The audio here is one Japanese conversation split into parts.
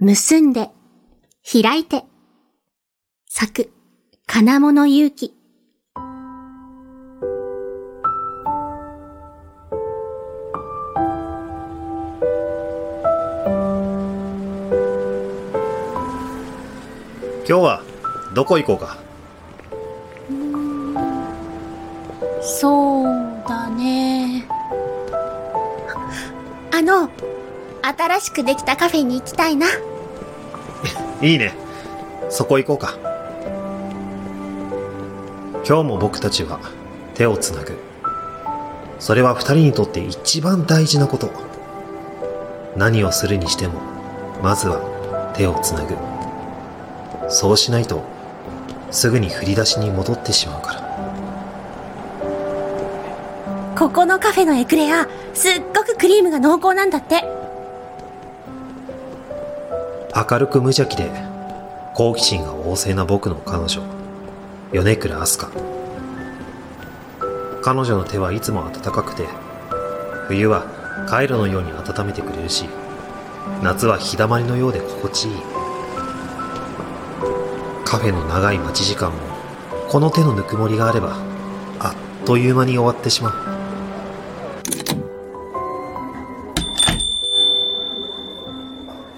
結んで、開いて。作、金物勇気。今日はどこ行こうか？そうだね。あの、新しくできたカフェに行きたいな。いいね。そこ行こうか。今日も僕たちは手をつなぐ。それは二人にとって一番大事なこと。何をするにしてもまずは手をつなぐ。そうしないとすぐに振り出しに戻ってしまうから。ここのカフェのエクレア、すっごくクリームが濃厚なんだって。明るく無邪気で好奇心が旺盛な僕の彼女米倉飛鳥彼女の手はいつも温かくて冬はカイロのように温めてくれるし夏は日だまりのようで心地いい。カフェの長い待ち時間もこの手のぬくもりがあればあっという間に終わってしまう。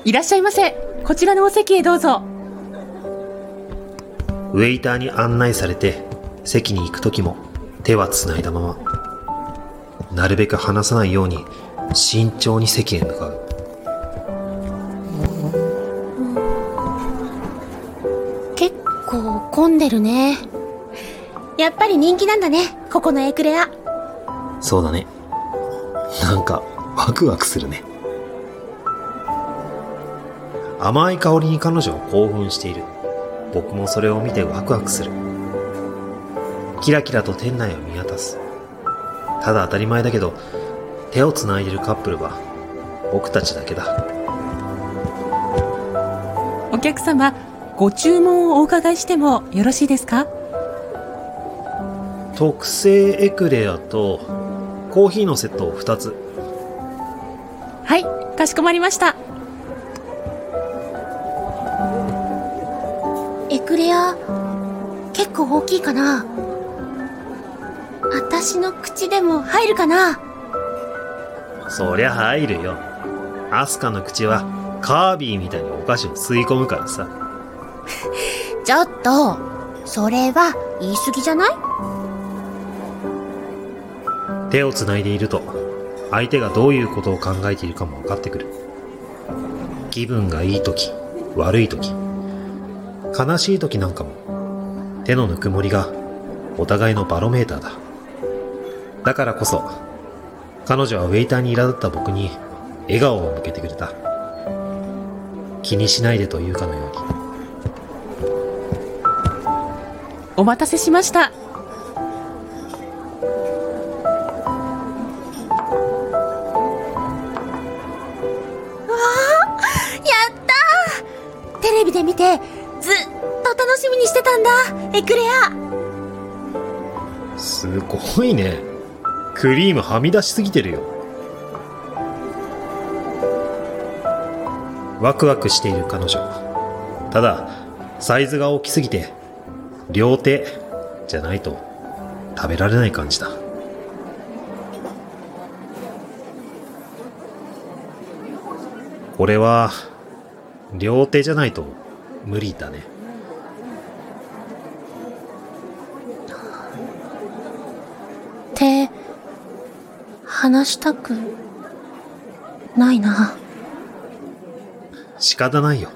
いらっしゃいませ。こちらのお席へどうぞ。ウェイターに案内されて席に行く時も手はつないだままなるべく離さないように慎重に席へ向かう結構混んでるね。やっぱり人気なんだね、ここのエクレア。そうだねなんかワクワクするね甘い香りに彼女は興奮している。僕もそれを見てワクワクする。キラキラと店内を見渡す。ただ当たり前だけど手をつないでるカップルは僕たちだけだ。お客様、ご注文をお伺いしてもよろしいですか？特製エクレアとコーヒーのセットを2つ。はい、かしこまりました。クレア、結構大きいかな。私の口でも入るかな。そりゃ入るよ。アスカの口はカービィみたいにお菓子を吸い込むからさ。ちょっと、それは言い過ぎじゃない？手をつないでいると相手がどういうことを考えているかも分かってくる。気分がいい時悪い時悲しい時なんかも。手のぬくもりがお互いのバロメーターだ。だからこそ彼女はウェイターに苛立った僕に笑顔を向けてくれた。気にしないでというかのように。お待たせしました。やったー。テレビで見て、ずっと楽しみにしてたんだ、エクレア。すごいね。クリームはみ出しすぎてるよ。ワクワクしている彼女。ただサイズが大きすぎて両手じゃないと食べられない感じだ。これは両手じゃないと無理だね。手、離したく、ないな。仕方ないよ。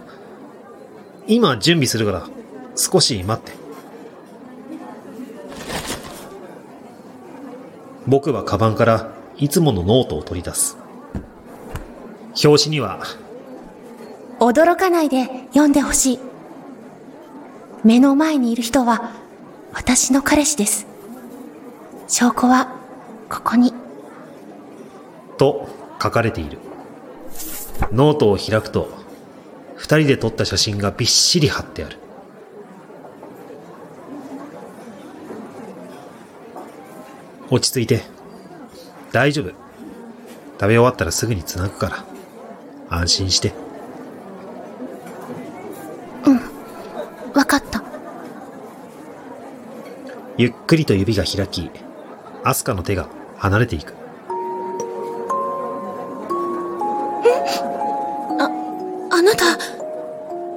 今準備するから少し待って。僕はカバンからいつものノートを取り出す。表紙には驚かないで読んでほしい。目の前にいる人は、私の彼氏です。証拠は、ここに。と書かれているノートを開くと二人で撮った写真がびっしり貼ってある落ち着いて大丈夫食べ終わったらすぐにつなぐから安心してわかった。ゆっくりと指が開き、アスカの手が離れていく。あなた、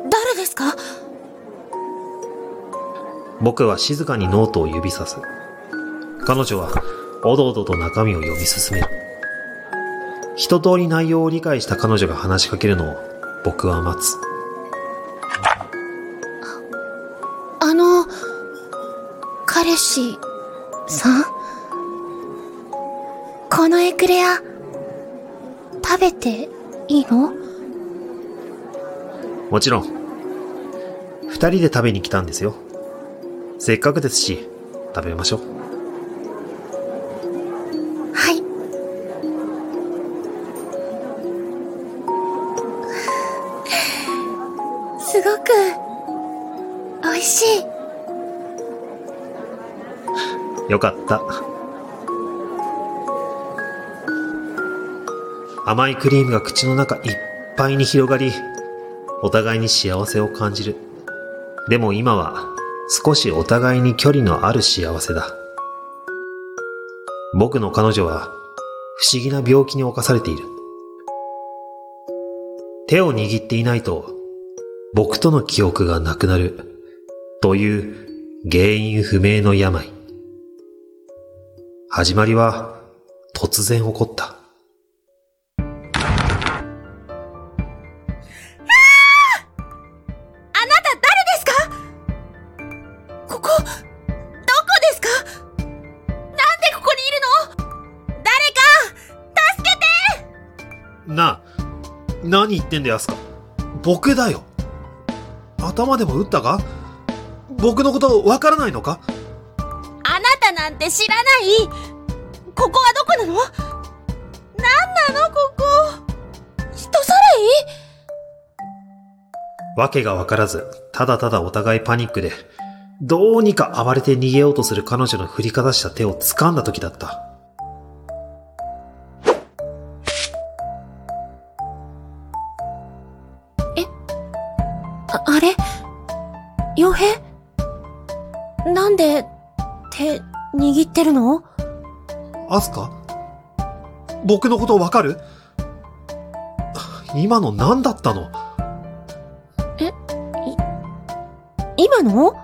誰ですか？僕は静かにノートを指さす。彼女は、おどおどと中身を読み進める。一通り内容を理解した彼女が話しかけるのを僕は待つ。あの、彼氏さん？このエクレア、食べていいの？もちろん、二人で食べに来たんですよ。せっかくですし、食べましょう。はい。すごく、美しい。よかった。甘いクリームが口の中いっぱいに広がり、お互いに幸せを感じる。でも今は少しお互いに距離のある幸せだ。僕の彼女は不思議な病気に侵されている。手を握っていないと僕との記憶がなくなるという原因不明の病。始まりは突然起こった。あなた誰ですか？ここ、どこですか？なんでここにいるの？誰か、助けてなあ、何言ってんだよ、アスカ。僕だよ。頭でも打ったか？僕のことわからないのか？あなたなんて知らない。ここはどこなの？なんなのここ？人さらい？わけがわからず、ただただお互いパニックで、どうにか暴れて逃げようとする彼女の振りかざした手を掴んだ時だった。あ、あれ？傭兵？なんで、手、握ってるの？アスカ？僕のことわかる？今の何だったの？今の？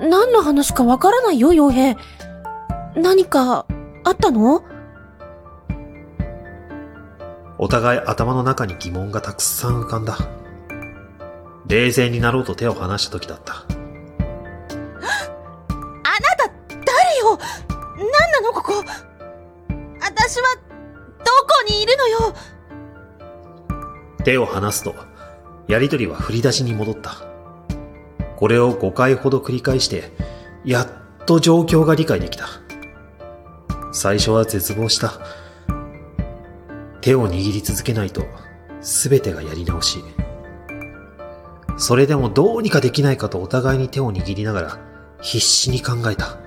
何の話かわからないよ、傭兵。何か、あったの？お互い頭の中に疑問がたくさん浮かんだ。冷静になろうと手を離した時だった、手を離すと、やりとりは振り出しに戻った。これを5回ほど繰り返して、やっと状況が理解できた。最初は絶望した。手を握り続けないと、すべてがやり直し。それでもどうにかできないかとお互いに手を握りながら、必死に考えた。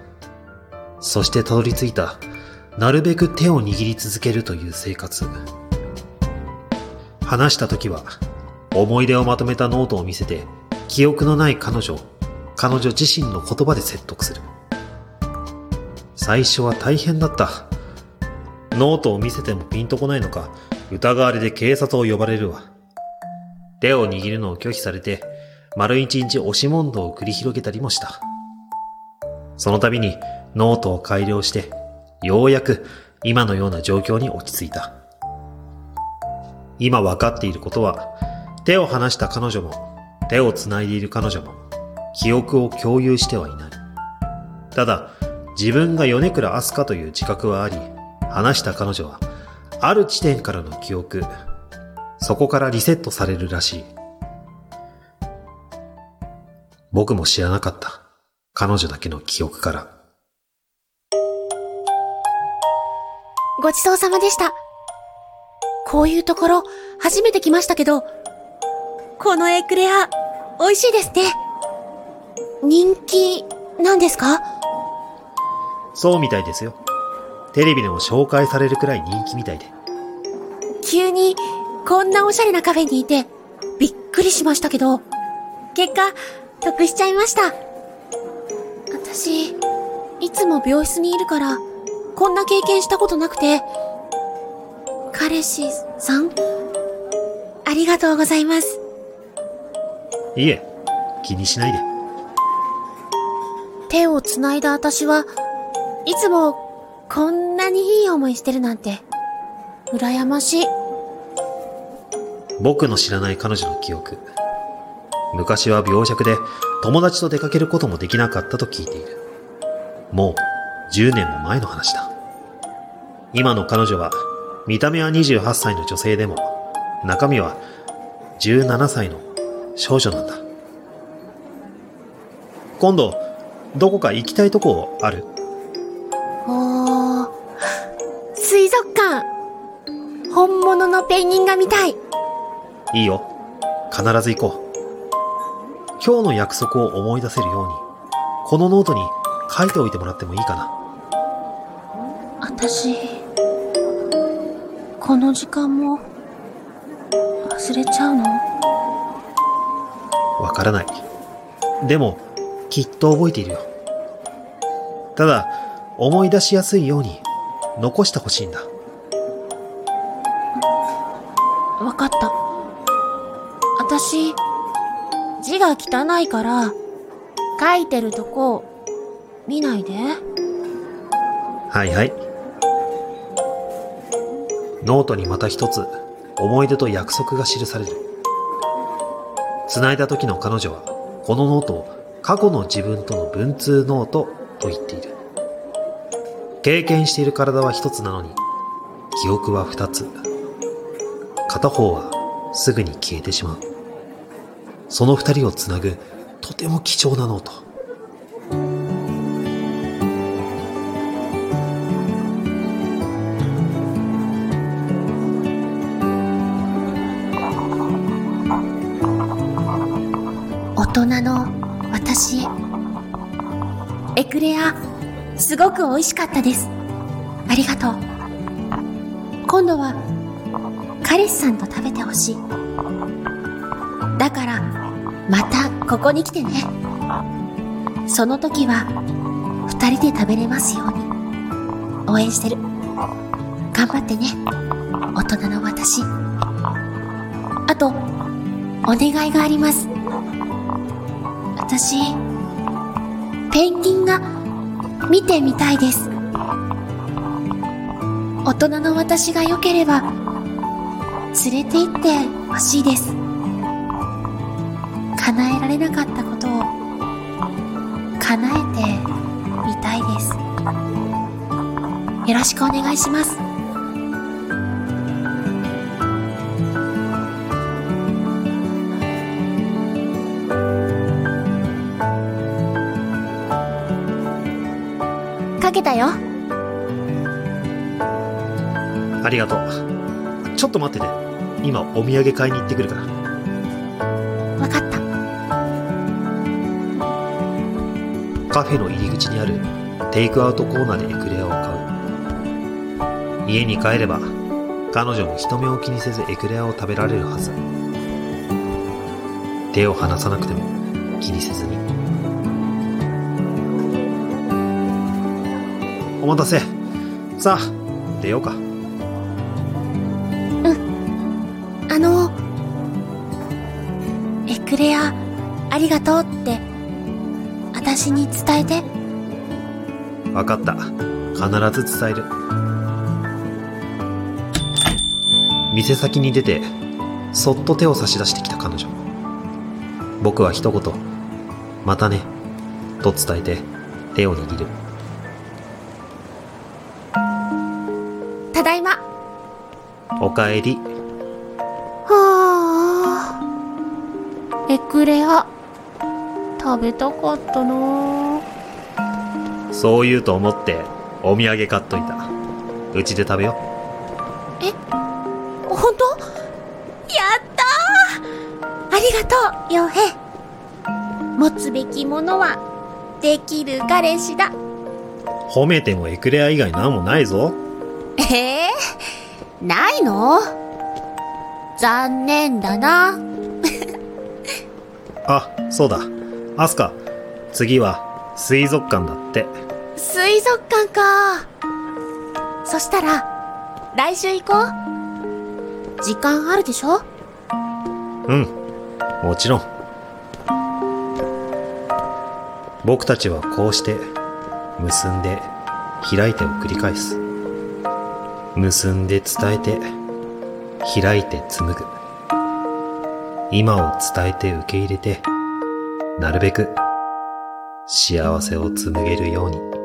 そしてたどり着いた、なるべく手を握り続けるという生活。話した時は、思い出をまとめたノートを見せて、記憶のない彼女を、彼女自身の言葉で説得する。最初は大変だった。ノートを見せてもピンとこないのか、疑われて警察を呼ばれるわ。手を握るのを拒否されて、丸一日押し問答を繰り広げたりもした。その度にノートを改良して、ようやく今のような状況に落ち着いた。今分かっていることは、手を離した彼女も、手を繋いでいる彼女も、記憶を共有してはいない。ただ、自分が米倉アスカという自覚はあり、話した彼女は、ある地点からの記憶、そこからリセットされるらしい。僕も知らなかった。彼女だけの記憶から。ごちそうさまでした。こういうところ、初めて来ましたけど、このエクレア、美味しいですね。人気、なんですか？そうみたいですよ。テレビでも紹介されるくらい人気みたいで。急に、こんなおしゃれなカフェにいて、びっくりしましたけど、結果、得しちゃいました。私、いつも病室にいるから、こんな経験したことなくて、彼氏さん？ありがとうございます。いいえ、気にしないで。手を繋いだ私はいつもこんなにいい思いしてるなんて、羨ましい。僕の知らない彼女の記憶。昔は病弱で友達と出かけることもできなかったと聞いている。もう10年も前の話だ。今の彼女は見た目は28歳の女性でも中身は17歳の少女なんだ。今度、どこか行きたいとこある？おー、水族館本物のペンギンが見たいいいよ。必ず行こう。今日の約束を思い出せるように、このノートに書いておいてもらってもいいかな？私、この時間も忘れちゃうの？わからない。でも、きっと覚えているよ。ただ、思い出しやすいように、残してほしいんだ。わかった。私、字が汚いから、書いてるとこ、見ないで。はいはい。ノートにまた一つ、思い出と約束が記される。繋いだ時の彼女は、このノートを過去の自分との文通ノートと言っている。経験している体は一つなのに、記憶は二つ。片方はすぐに消えてしまう。その二人をつなぐ、とても貴重なノート。クレア、すごく美味しかったです。ありがとう。今度は、彼氏さんと食べてほしい。だから、またここに来てね。その時は、二人で食べれますように。応援してる。頑張ってね。大人の私。あと、お願いがあります。私、ペンギンが見てみたいです。大人の私が良ければ、連れて行ってほしいです。叶えられなかったことを、叶えてみたいです。よろしくお願いします。よ。ありがとう。ちょっと待ってて。今お土産買いに行ってくるから。わかった。カフェの入り口にあるテイクアウトコーナーでエクレアを買う。家に帰れば彼女も人目を気にせずエクレアを食べられるはず。手を離さなくても気にせずに。お待たせ。さあ、出ようか。あの、エクレア、ありがとうって、私に伝えて。わかった。必ず伝える。店先に出て、そっと手を差し出してきた彼女。僕は一言、またね、と伝えて手を握る。おかえり。はあ。エクレア、食べたかったなそう言うと思ってお土産買っといた。うちで食べよ本当？やったーありがとう、傭兵。持つべきものは、できる彼氏だ。う。褒めてもエクレア以外なんもないぞ。ええないの？残念だな。あ、そうだ。アスカ、次は水族館だって。水族館か。そしたら、来週行こう。時間あるでしょ？うん、もちろん。僕たちはこうして、結んで、開いてを繰り返す。結んで伝えて、開いて紡ぐ。今を伝えて受け入れて、なるべく幸せを紡げるように。